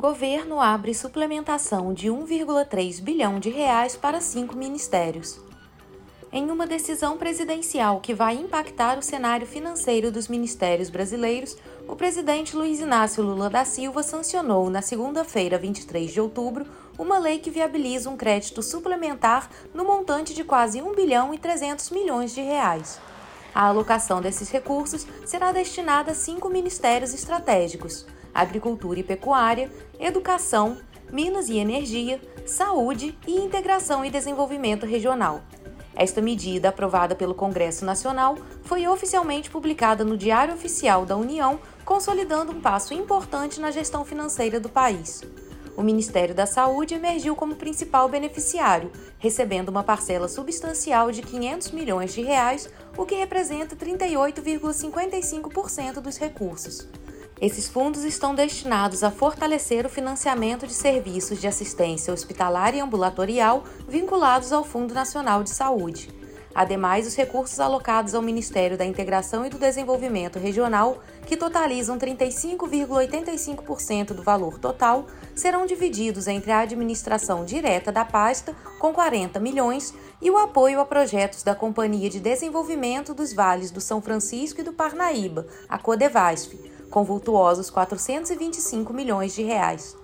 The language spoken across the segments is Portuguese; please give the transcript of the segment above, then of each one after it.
Governo abre suplementação de 1,3 bilhão de reais para cinco ministérios. Em uma decisão presidencial que vai impactar o cenário financeiro dos ministérios brasileiros, o presidente Luiz Inácio Lula da Silva sancionou na segunda-feira, 23 de outubro, uma lei que viabiliza um crédito suplementar no montante de quase 1 bilhão e 300 milhões de reais. A alocação desses recursos será destinada a cinco ministérios estratégicos: Agricultura e Pecuária, Educação, Minas e Energia, Saúde e Integração e Desenvolvimento Regional. Esta medida, aprovada pelo Congresso Nacional, foi oficialmente publicada no Diário Oficial da União, consolidando um passo importante na gestão financeira do país. O Ministério da Saúde emergiu como principal beneficiário, recebendo uma parcela substancial de 500 milhões de reais, o que representa 38,55% dos recursos. Esses fundos estão destinados a fortalecer o financiamento de serviços de assistência hospitalar e ambulatorial vinculados ao Fundo Nacional de Saúde. Ademais, os recursos alocados ao Ministério da Integração e do Desenvolvimento Regional, que totalizam 35,85% do valor total, serão divididos entre a administração direta da pasta, com 40 milhões, e o apoio a projetos da Companhia de Desenvolvimento dos Vales do São Francisco e do Parnaíba, a Codevasf, com vultuosos 425 milhões de reais.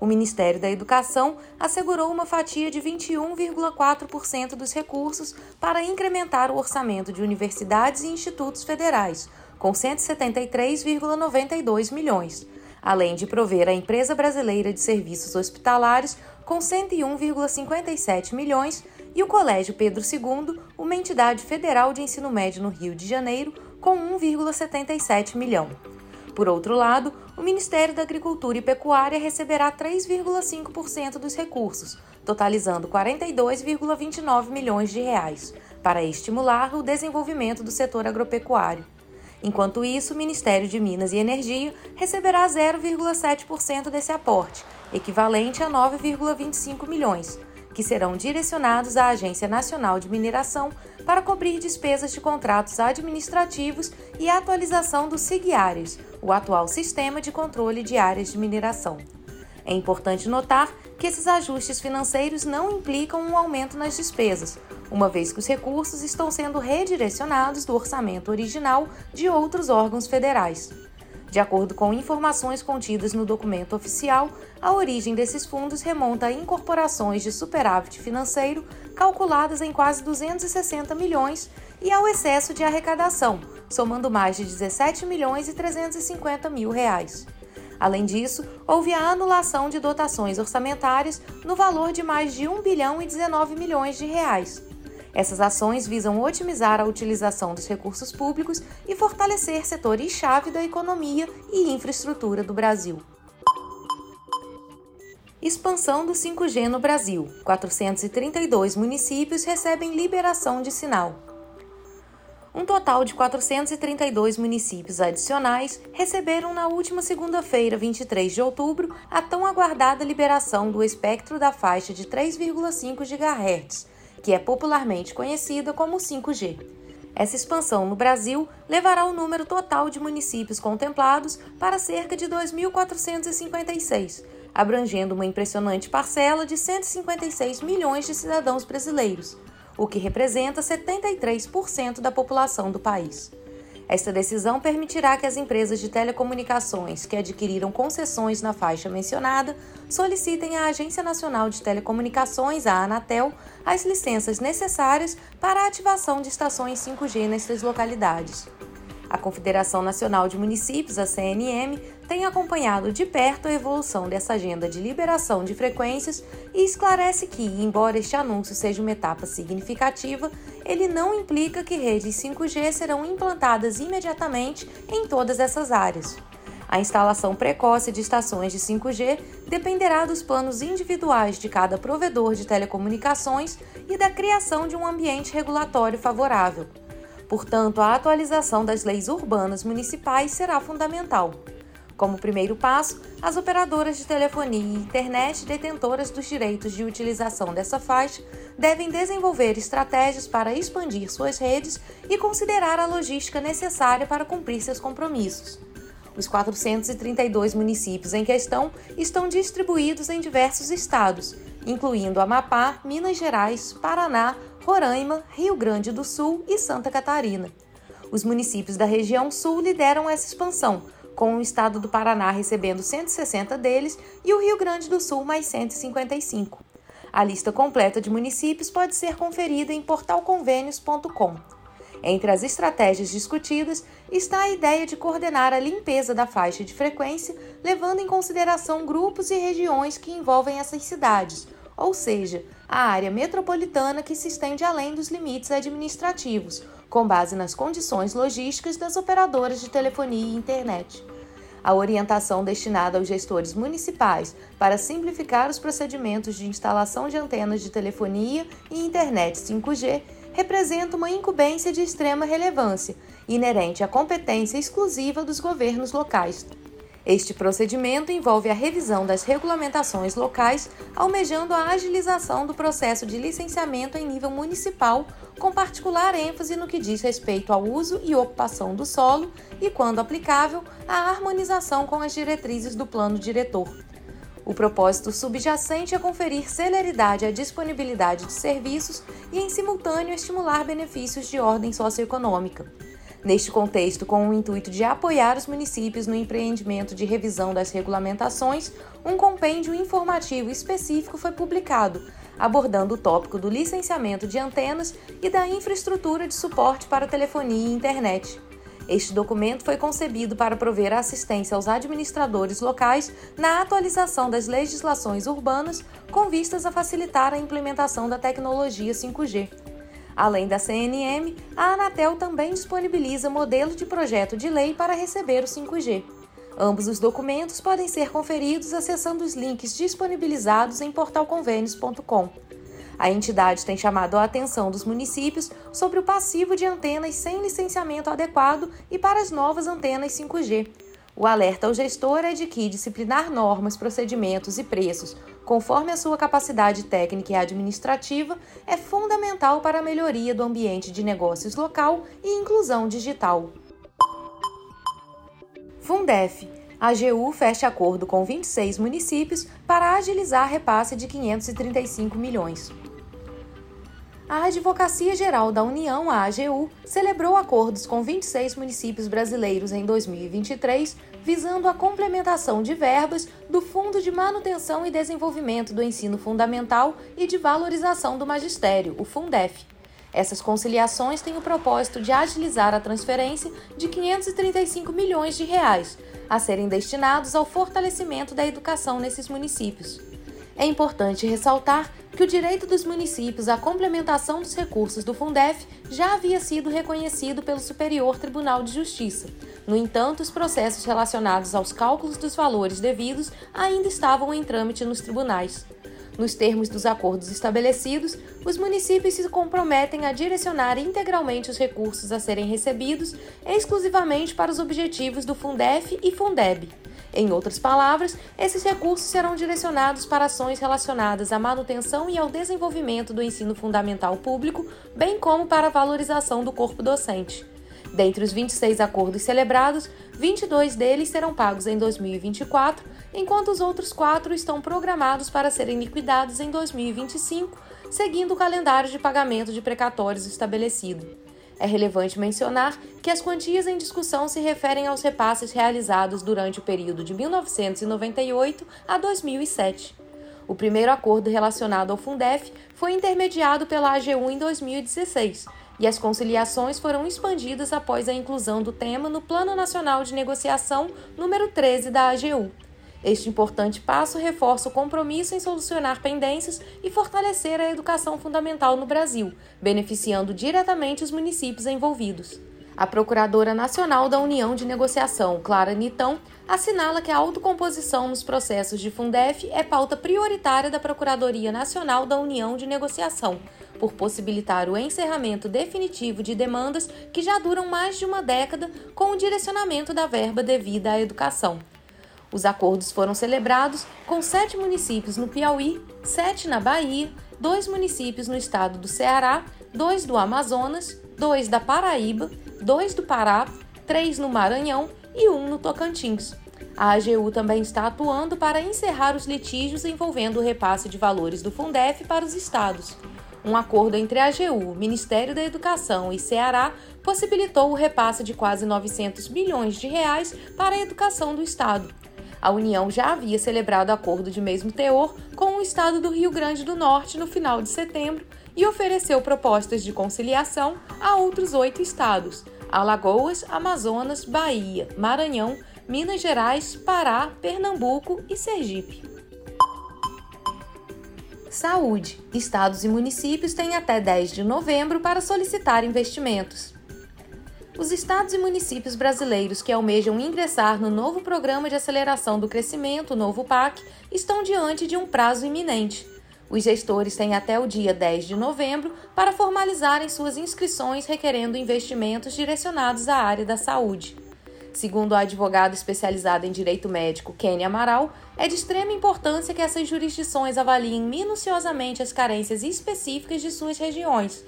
O Ministério da Educação assegurou uma fatia de 21,4% dos recursos para incrementar o orçamento de universidades e institutos federais, com 173,92 milhões, além de prover a Empresa Brasileira de Serviços Hospitalares com 101,57 milhões e o Colégio Pedro II, uma entidade federal de ensino médio no Rio de Janeiro, com 1,77 milhão. Por outro lado, o Ministério da Agricultura e Pecuária receberá 3,5% dos recursos, totalizando 42,29 milhões de reais, para estimular o desenvolvimento do setor agropecuário. Enquanto isso, o Ministério de Minas e Energia receberá 0,7% desse aporte, equivalente a 9,25 milhões, que serão direcionados à Agência Nacional de Mineração para cobrir despesas de contratos administrativos e atualização do SIGARES, o atual sistema de controle de áreas de mineração. É importante notar que esses ajustes financeiros não implicam um aumento nas despesas, uma vez que os recursos estão sendo redirecionados do orçamento original de outros órgãos federais. De acordo com informações contidas no documento oficial, a origem desses fundos remonta a incorporações de superávit financeiro calculadas em quase 260 milhões e ao excesso de arrecadação, somando mais de 17 milhões e 350 mil reais. Além disso, houve a anulação de dotações orçamentárias no valor de mais de 1 bilhão e 19 milhões de reais. Essas ações visam otimizar a utilização dos recursos públicos e fortalecer setores-chave da economia e infraestrutura do Brasil. Expansão do 5G no Brasil. 432 municípios recebem liberação de sinal. Um total de 432 municípios adicionais receberam na última segunda-feira, 23 de outubro, a tão aguardada liberação do espectro da faixa de 3,5 GHz que é popularmente conhecida como 5G. Essa expansão no Brasil levará o número total de municípios contemplados para cerca de 2.456, abrangendo uma impressionante parcela de 156 milhões de cidadãos brasileiros, o que representa 73% da população do país. Esta decisão permitirá que as empresas de telecomunicações que adquiriram concessões na faixa mencionada solicitem à Agência Nacional de Telecomunicações, a Anatel, as licenças necessárias para a ativação de estações 5G nessas localidades. A Confederação Nacional de Municípios, a CNM, tem acompanhado de perto a evolução dessa agenda de liberação de frequências e esclarece que, embora este anúncio seja uma etapa significativa, ele não implica que redes 5G serão implantadas imediatamente em todas essas áreas. A instalação precoce de estações de 5G dependerá dos planos individuais de cada provedor de telecomunicações e da criação de um ambiente regulatório favorável. Portanto, a atualização das leis urbanas municipais será fundamental. Como primeiro passo, as operadoras de telefonia e internet detentoras dos direitos de utilização dessa faixa devem desenvolver estratégias para expandir suas redes e considerar a logística necessária para cumprir seus compromissos. Os 432 municípios em questão estão distribuídos em diversos estados, incluindo Amapá, Minas Gerais, Paraná, Roraima, Rio Grande do Sul e Santa Catarina. Os municípios da região sul lideram essa expansão, com o estado do Paraná recebendo 160 deles e o Rio Grande do Sul mais 155. A lista completa de municípios pode ser conferida em portalconvênios.com. Entre as estratégias discutidas está a ideia de coordenar a limpeza da faixa de frequência, levando em consideração grupos e regiões que envolvem essas cidades, ou seja, a área metropolitana que se estende além dos limites administrativos, com base nas condições logísticas das operadoras de telefonia e internet. A orientação destinada aos gestores municipais para simplificar os procedimentos de instalação de antenas de telefonia e internet 5G representa uma incumbência de extrema relevância, inerente à competência exclusiva dos governos locais. Este procedimento envolve a revisão das regulamentações locais, almejando a agilização do processo de licenciamento em nível municipal, com particular ênfase no que diz respeito ao uso e ocupação do solo e, quando aplicável, a harmonização com as diretrizes do plano diretor. O propósito subjacente é conferir celeridade à disponibilidade de serviços e, em simultâneo, estimular benefícios de ordem socioeconômica. Neste contexto, com o intuito de apoiar os municípios no empreendimento de revisão das regulamentações, um compêndio informativo específico foi publicado, abordando o tópico do licenciamento de antenas e da infraestrutura de suporte para telefonia e internet. Este documento foi concebido para prover assistência aos administradores locais na atualização das legislações urbanas com vistas a facilitar a implementação da tecnologia 5G. Além da CNM, a Anatel também disponibiliza modelo de projeto de lei para receber o 5G. Ambos os documentos podem ser conferidos acessando os links disponibilizados em portalconvênios.com. A entidade tem chamado a atenção dos municípios sobre o passivo de antenas sem licenciamento adequado e para as novas antenas 5G. O alerta ao gestor é de que disciplinar normas, procedimentos e preços, conforme a sua capacidade técnica e administrativa, é fundamental para a melhoria do ambiente de negócios local e inclusão digital. Fundef. A AGU fecha acordo com 26 municípios para agilizar repasse de 535 milhões a Advocacia Geral da União, a AGU, celebrou acordos com 26 municípios brasileiros em 2023, visando a complementação de verbas do Fundo de Manutenção e Desenvolvimento do Ensino Fundamental e de Valorização do Magistério, o Fundef. Essas conciliações têm o propósito de agilizar a transferência de 535 milhões de reais, a serem destinados ao fortalecimento da educação nesses municípios. É importante ressaltar que o direito dos municípios à complementação dos recursos do Fundef já havia sido reconhecido pelo Superior Tribunal de Justiça. No entanto, os processos relacionados aos cálculos dos valores devidos ainda estavam em trâmite nos tribunais. Nos termos dos acordos estabelecidos, os municípios se comprometem a direcionar integralmente os recursos a serem recebidos exclusivamente para os objetivos do Fundef e Fundeb. Em outras palavras, esses recursos serão direcionados para ações relacionadas à manutenção e ao desenvolvimento do ensino fundamental público, bem como para a valorização do corpo docente. Dentre os 26 acordos celebrados, 22 deles serão pagos em 2024, enquanto os outros quatro estão programados para serem liquidados em 2025, seguindo o calendário de pagamento de precatórios estabelecido. É relevante mencionar que as quantias em discussão se referem aos repasses realizados durante o período de 1998 a 2007. O primeiro acordo relacionado ao Fundef foi intermediado pela AGU em 2016 e as conciliações foram expandidas após a inclusão do tema no Plano Nacional de Negociação número 13 da AGU. Este importante passo reforça o compromisso em solucionar pendências e fortalecer a educação fundamental no Brasil, beneficiando diretamente os municípios envolvidos. A Procuradora Nacional da União de Negociação, Clara Nitão, assinala que a autocomposição nos processos de Fundef é pauta prioritária da Procuradoria Nacional da União de Negociação, por possibilitar o encerramento definitivo de demandas que já duram mais de uma década com o direcionamento da verba devida à educação. Os acordos foram celebrados com sete municípios no Piauí, sete na Bahia, dois municípios no estado do Ceará, dois do Amazonas, dois da Paraíba, dois do Pará, três no Maranhão e um no Tocantins. A AGU também está atuando para encerrar os litígios envolvendo o repasse de valores do Fundef para os estados. Um acordo entre a AGU, Ministério da Educação e Ceará possibilitou o repasse de quase 900 milhões de reais para a educação do estado. A União já havia celebrado acordo de mesmo teor com o estado do Rio Grande do Norte no final de setembro e ofereceu propostas de conciliação a outros oito estados: Alagoas, Amazonas, Bahia, Maranhão, Minas Gerais, Pará, Pernambuco e Sergipe. Saúde. Estados e municípios têm até 10 de novembro para solicitar investimentos. Os estados e municípios brasileiros que almejam ingressar no novo Programa de Aceleração do Crescimento, o novo PAC, estão diante de um prazo iminente. Os gestores têm até o dia 10 de novembro para formalizarem suas inscrições requerendo investimentos direcionados à área da saúde. Segundo a advogada especializada em direito médico Kênia Amaral, é de extrema importância que essas jurisdições avaliem minuciosamente as carências específicas de suas regiões.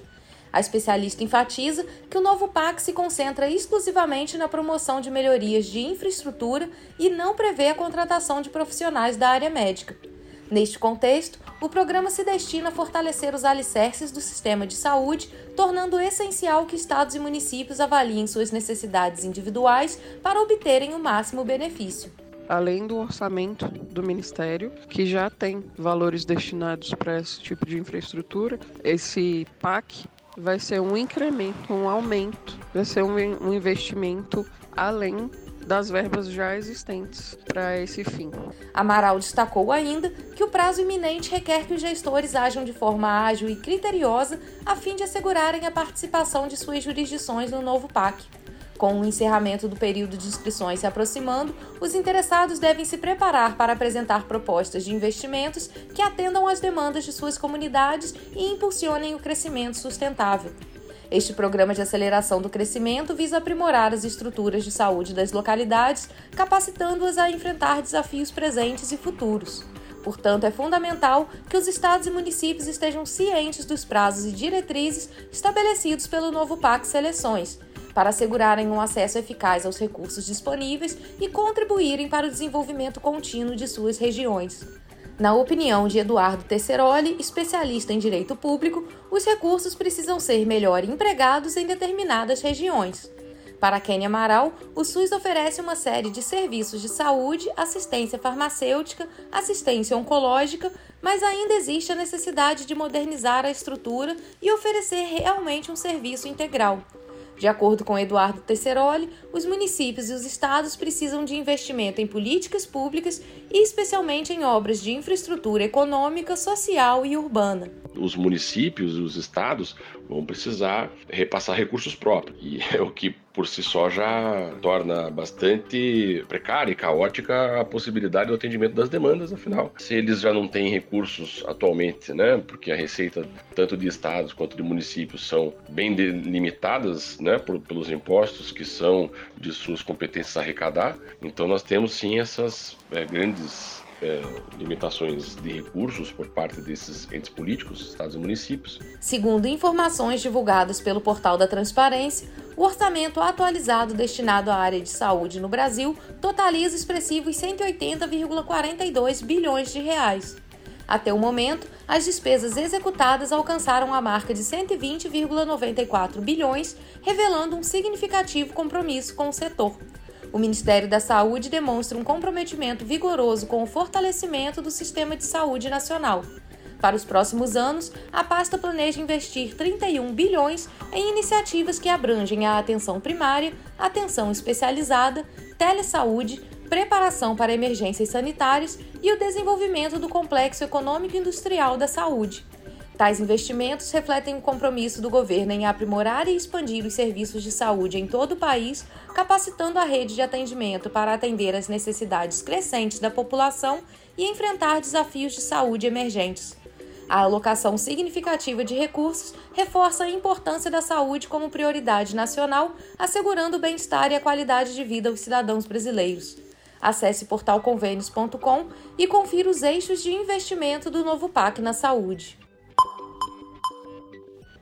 A especialista enfatiza que o novo PAC se concentra exclusivamente na promoção de melhorias de infraestrutura e não prevê a contratação de profissionais da área médica. Neste contexto, o programa se destina a fortalecer os alicerces do sistema de saúde, tornando essencial que estados e municípios avaliem suas necessidades individuais para obterem o máximo benefício. Além do orçamento do Ministério, que já tem valores destinados para esse tipo de infraestrutura, esse PAC vai ser um incremento, um aumento, vai ser um, um investimento além das verbas já existentes para esse fim. Amaral destacou ainda que o prazo iminente requer que os gestores ajam de forma ágil e criteriosa a fim de assegurarem a participação de suas jurisdições no novo PAC. Com o encerramento do período de inscrições se aproximando, os interessados devem se preparar para apresentar propostas de investimentos que atendam às demandas de suas comunidades e impulsionem o crescimento sustentável. Este programa de aceleração do crescimento visa aprimorar as estruturas de saúde das localidades, capacitando-as a enfrentar desafios presentes e futuros. Portanto, é fundamental que os estados e municípios estejam cientes dos prazos e diretrizes estabelecidos pelo novo PAC Seleções, para assegurarem um acesso eficaz aos recursos disponíveis e contribuírem para o desenvolvimento contínuo de suas regiões. Na opinião de Eduardo Tesseroli, especialista em direito público, os recursos precisam ser melhor empregados em determinadas regiões. Para Kênia Amaral, o SUS oferece uma série de serviços de saúde, assistência farmacêutica, assistência oncológica, mas ainda existe a necessidade de modernizar a estrutura e oferecer realmente um serviço integral. De acordo com Eduardo Tesseroli, os municípios e os estados precisam de investimento em políticas públicas e especialmente em obras de infraestrutura econômica, social e urbana. Os municípios e os estados vão precisar repassar recursos próprios, e é o que por si só já torna bastante precária e caótica a possibilidade do atendimento das demandas, afinal. Se eles já não têm recursos atualmente, né, porque a receita tanto de estados quanto de municípios são bem delimitadas, né, por, pelos impostos que são de suas competências arrecadar, então nós temos sim essas é, grandes é, limitações de recursos por parte desses entes políticos, estados e municípios. Segundo informações divulgadas pelo Portal da Transparência, o orçamento atualizado destinado à área de saúde no Brasil totaliza expressivos 180,42 bilhões de reais. Até o momento, as despesas executadas alcançaram a marca de 120,94 bilhões, revelando um significativo compromisso com o setor. O Ministério da Saúde demonstra um comprometimento vigoroso com o fortalecimento do sistema de saúde nacional. Para os próximos anos, a pasta planeja investir 31 bilhões em iniciativas que abrangem a atenção primária, atenção especializada, telesaúde, preparação para emergências sanitárias e o desenvolvimento do complexo econômico-industrial da saúde. Tais investimentos refletem o compromisso do governo em aprimorar e expandir os serviços de saúde em todo o país, capacitando a rede de atendimento para atender às necessidades crescentes da população e enfrentar desafios de saúde emergentes. A alocação significativa de recursos reforça a importância da saúde como prioridade nacional, assegurando o bem-estar e a qualidade de vida aos cidadãos brasileiros. Acesse portalconvênios.com e confira os eixos de investimento do novo PAC na saúde.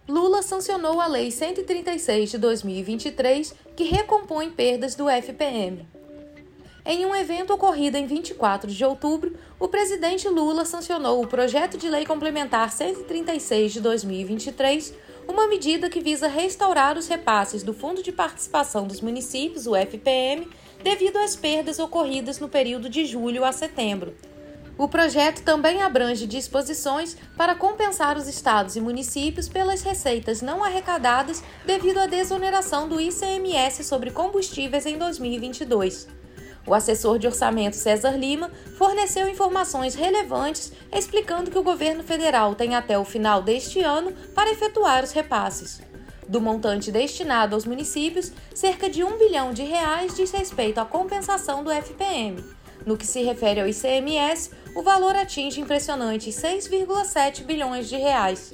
Lula sancionou a Lei 136 de 2023, que recompõe perdas do FPM. Em um evento ocorrido em 24 de outubro, o presidente Lula sancionou o projeto de lei complementar 136 de 2023, uma medida que visa restaurar os repasses do Fundo de Participação dos Municípios, o FPM, devido às perdas ocorridas no período de julho a setembro. O projeto também abrange disposições para compensar os estados e municípios pelas receitas não arrecadadas devido à desoneração do ICMS sobre combustíveis em 2022. O assessor de orçamento César Lima forneceu informações relevantes explicando que o governo federal tem até o final deste ano para efetuar os repasses. Do montante destinado aos municípios, cerca de um bilhão de reais diz respeito à compensação do FPM. No que se refere ao ICMS, o valor atinge impressionantes 6,7 bilhões de reais.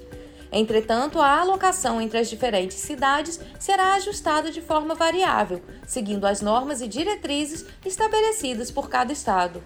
Entretanto, a alocação entre as diferentes cidades será ajustada de forma variável, seguindo as normas e diretrizes estabelecidas por cada estado.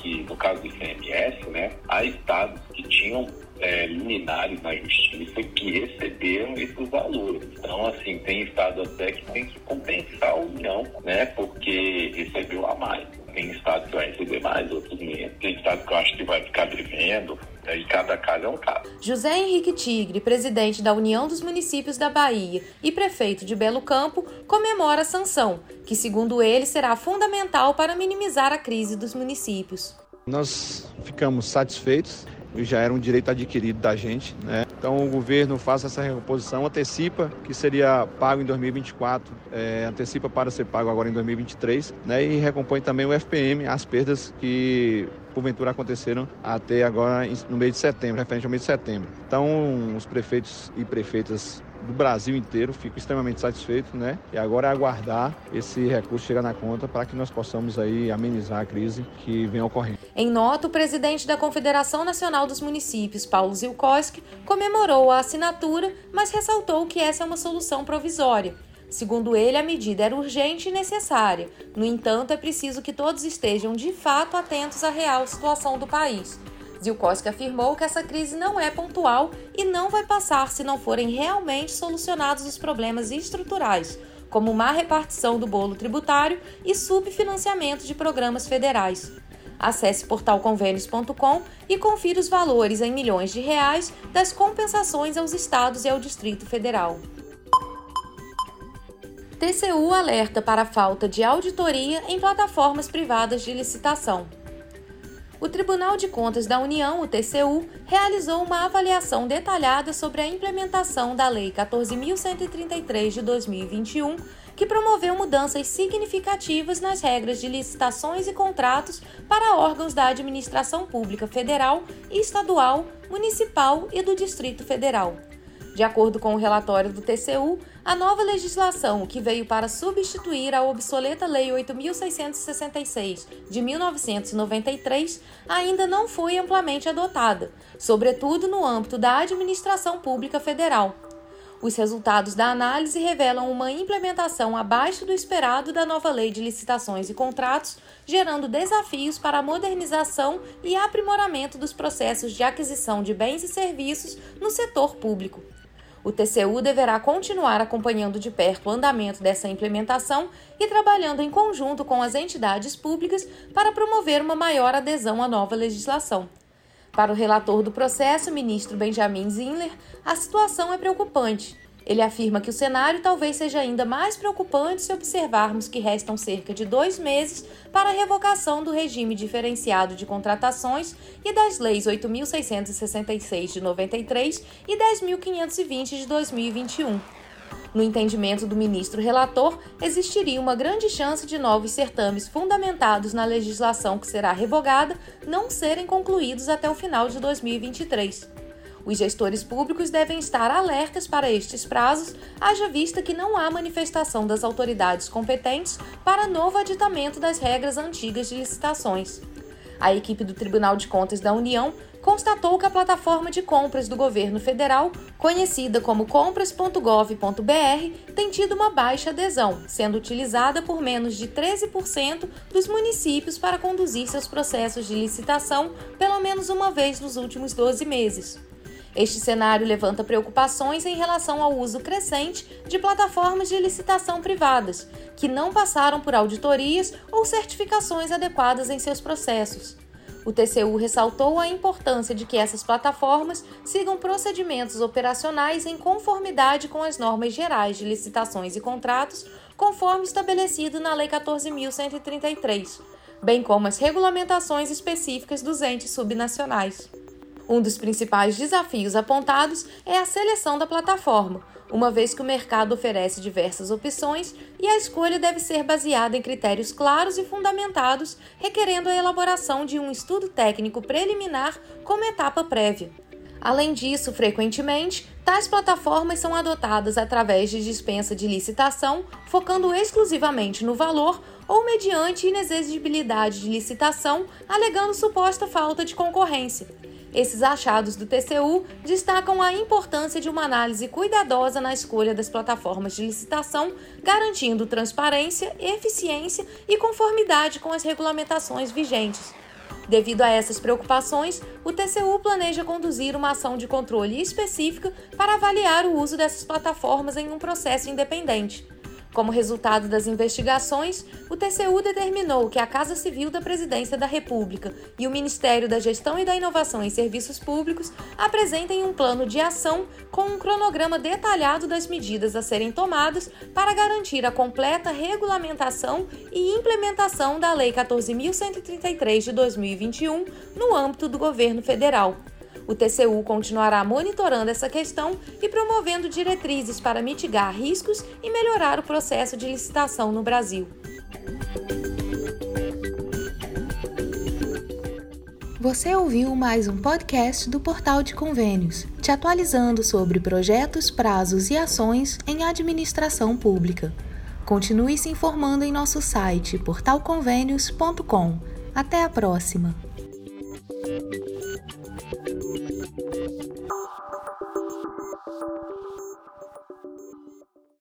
Que, no caso do ICMS, né, há estados que tinham é, liminares na justiça que receberam esses valores. Então, assim, tem estado até que tem que compensar a União, né, porque recebeu a mais. Tem estado que vai receber mais, outros menos. Tem estado que eu acho que vai ficar devendo. E cada caso é um caso. José Henrique Tigre, presidente da União dos Municípios da Bahia e prefeito de Belo Campo, comemora a sanção, que, segundo ele, será fundamental para minimizar a crise dos municípios. Nós ficamos satisfeitos já era um direito adquirido da gente. Né? Então o governo faz essa recomposição, antecipa que seria pago em 2024, é, antecipa para ser pago agora em 2023, né? e recompõe também o FPM, as perdas que porventura aconteceram até agora no mês de setembro, referente ao mês de setembro. Então os prefeitos e prefeitas do Brasil inteiro. Fico extremamente satisfeito, né? E agora é aguardar esse recurso chegar na conta para que nós possamos aí amenizar a crise que vem ocorrendo. Em nota, o presidente da Confederação Nacional dos Municípios, Paulo Zilkowski, comemorou a assinatura, mas ressaltou que essa é uma solução provisória. Segundo ele, a medida era urgente e necessária. No entanto, é preciso que todos estejam de fato atentos à real situação do país. Zilkowski afirmou que essa crise não é pontual e não vai passar se não forem realmente solucionados os problemas estruturais, como má repartição do bolo tributário e subfinanciamento de programas federais. Acesse portalconvênios.com e confira os valores em milhões de reais das compensações aos estados e ao Distrito Federal. TCU alerta para a falta de auditoria em plataformas privadas de licitação o Tribunal de Contas da União, o TCU, realizou uma avaliação detalhada sobre a implementação da Lei 14.133 de 2021, que promoveu mudanças significativas nas regras de licitações e contratos para órgãos da administração pública federal, estadual, municipal e do Distrito Federal. De acordo com o relatório do TCU, a nova legislação, que veio para substituir a obsoleta Lei 8.666 de 1993, ainda não foi amplamente adotada, sobretudo no âmbito da administração pública federal. Os resultados da análise revelam uma implementação abaixo do esperado da nova Lei de Licitações e Contratos, gerando desafios para a modernização e aprimoramento dos processos de aquisição de bens e serviços no setor público. O TCU deverá continuar acompanhando de perto o andamento dessa implementação e trabalhando em conjunto com as entidades públicas para promover uma maior adesão à nova legislação. Para o relator do processo, ministro Benjamin Zinler, a situação é preocupante ele afirma que o cenário talvez seja ainda mais preocupante se observarmos que restam cerca de dois meses para a revogação do regime diferenciado de contratações e das leis 8.666 de 93 e 10.520 de 2021. No entendimento do ministro relator, existiria uma grande chance de novos certames fundamentados na legislação que será revogada não serem concluídos até o final de 2023. Os gestores públicos devem estar alertas para estes prazos, haja vista que não há manifestação das autoridades competentes para novo aditamento das regras antigas de licitações. A equipe do Tribunal de Contas da União constatou que a plataforma de compras do governo federal, conhecida como compras.gov.br, tem tido uma baixa adesão, sendo utilizada por menos de 13% dos municípios para conduzir seus processos de licitação pelo menos uma vez nos últimos 12 meses. Este cenário levanta preocupações em relação ao uso crescente de plataformas de licitação privadas, que não passaram por auditorias ou certificações adequadas em seus processos. O TCU ressaltou a importância de que essas plataformas sigam procedimentos operacionais em conformidade com as normas gerais de licitações e contratos, conforme estabelecido na Lei 14.133, bem como as regulamentações específicas dos entes subnacionais. Um dos principais desafios apontados é a seleção da plataforma, uma vez que o mercado oferece diversas opções e a escolha deve ser baseada em critérios claros e fundamentados, requerendo a elaboração de um estudo técnico preliminar como etapa prévia. Além disso, frequentemente, tais plataformas são adotadas através de dispensa de licitação, focando exclusivamente no valor ou mediante inexigibilidade de licitação, alegando suposta falta de concorrência. Esses achados do TCU destacam a importância de uma análise cuidadosa na escolha das plataformas de licitação, garantindo transparência, eficiência e conformidade com as regulamentações vigentes. Devido a essas preocupações, o TCU planeja conduzir uma ação de controle específica para avaliar o uso dessas plataformas em um processo independente. Como resultado das investigações, o TCU determinou que a Casa Civil da Presidência da República e o Ministério da Gestão e da Inovação em Serviços Públicos apresentem um plano de ação com um cronograma detalhado das medidas a serem tomadas para garantir a completa regulamentação e implementação da Lei 14.133 de 2021 no âmbito do governo federal. O TCU continuará monitorando essa questão e promovendo diretrizes para mitigar riscos e melhorar o processo de licitação no Brasil. Você ouviu mais um podcast do Portal de Convênios, te atualizando sobre projetos, prazos e ações em administração pública. Continue se informando em nosso site portalconvênios.com. Até a próxima!